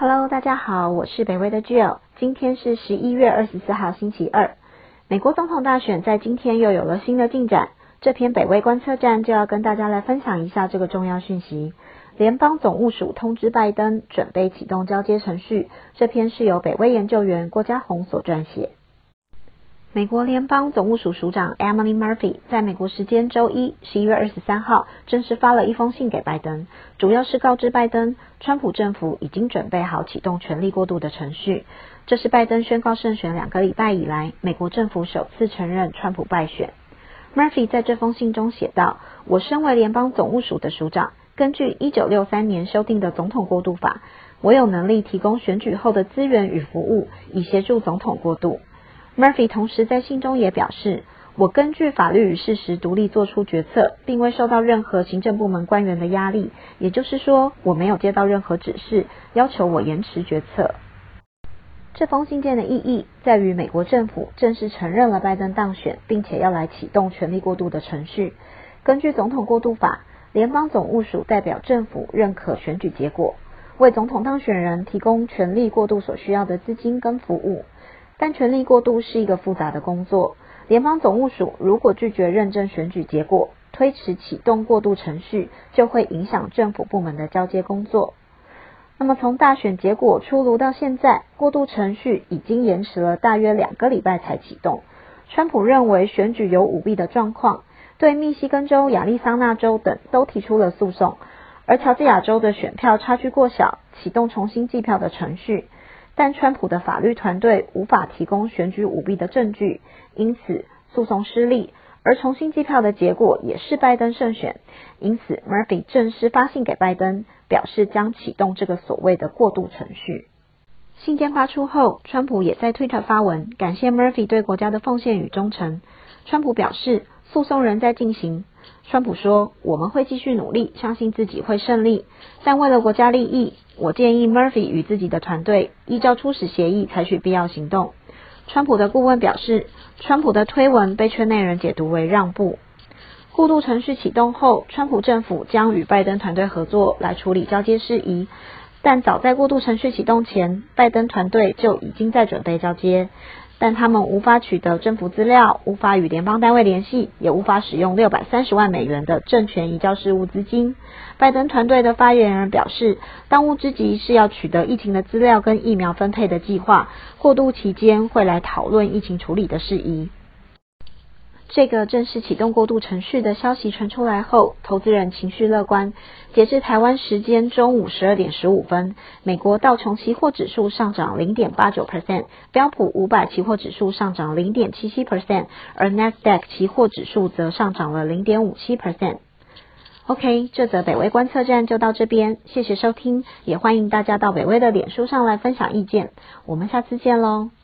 Hello，大家好，我是北威的 Jill。今天是十一月二十四号，星期二。美国总统大选在今天又有了新的进展。这篇北威观测站就要跟大家来分享一下这个重要讯息。联邦总务署通知拜登准备启动交接程序。这篇是由北威研究员郭家宏所撰写。美国联邦总务署署长 Emily Murphy 在美国时间周一十一月二十三号正式发了一封信给拜登，主要是告知拜登，川普政府已经准备好启动权力过渡的程序。这是拜登宣告胜选两个礼拜以来，美国政府首次承认川普败选。Murphy 在这封信中写道：“我身为联邦总务署的署长，根据一九六三年修订的总统过渡法，我有能力提供选举后的资源与服务，以协助总统过渡。” Murphy 同时在信中也表示：“我根据法律与事实独立做出决策，并未受到任何行政部门官员的压力。也就是说，我没有接到任何指示要求我延迟决策。”这封信件的意义在于，美国政府正式承认了拜登当选，并且要来启动权力过渡的程序。根据总统过渡法，联邦总务署代表政府认可选举结果，为总统当选人提供权力过渡所需要的资金跟服务。但权力过渡是一个复杂的工作，联邦总务署如果拒绝认证选举结果，推迟启动过渡程序，就会影响政府部门的交接工作。那么从大选结果出炉到现在，过渡程序已经延迟了大约两个礼拜才启动。川普认为选举有舞弊的状况，对密西根州、亚利桑那州等都提出了诉讼，而乔治亚州的选票差距过小，启动重新计票的程序。但川普的法律团队无法提供选举舞弊的证据，因此诉讼失利。而重新计票的结果也是拜登胜选，因此 Murphy 正式发信给拜登，表示将启动这个所谓的过渡程序。信件发出后，川普也在 Twitter 发文，感谢 Murphy 对国家的奉献与忠诚。川普表示，诉讼仍在进行。川普说：“我们会继续努力，相信自己会胜利。但为了国家利益，我建议 Murphy 与自己的团队依照初始协议采取必要行动。”川普的顾问表示，川普的推文被圈内人解读为让步。过渡程序启动后，川普政府将与拜登团队合作来处理交接事宜。但早在过渡程序启动前，拜登团队就已经在准备交接。但他们无法取得政府资料，无法与联邦单位联系，也无法使用六百三十万美元的政权移交事务资金。拜登团队的发言人表示，当务之急是要取得疫情的资料跟疫苗分配的计划，过渡期间会来讨论疫情处理的事宜。这个正式启动过渡程序的消息传出来后，投资人情绪乐观。截至台湾时间中午十二点十五分，美国道琼期货指数上涨零点八九 percent，标普五百期货指数上涨零点七七 percent，而 Nasdaq 期货指数则上涨了零点五七 percent。OK，这则北威观测站就到这边，谢谢收听，也欢迎大家到北威的脸书上来分享意见。我们下次见喽。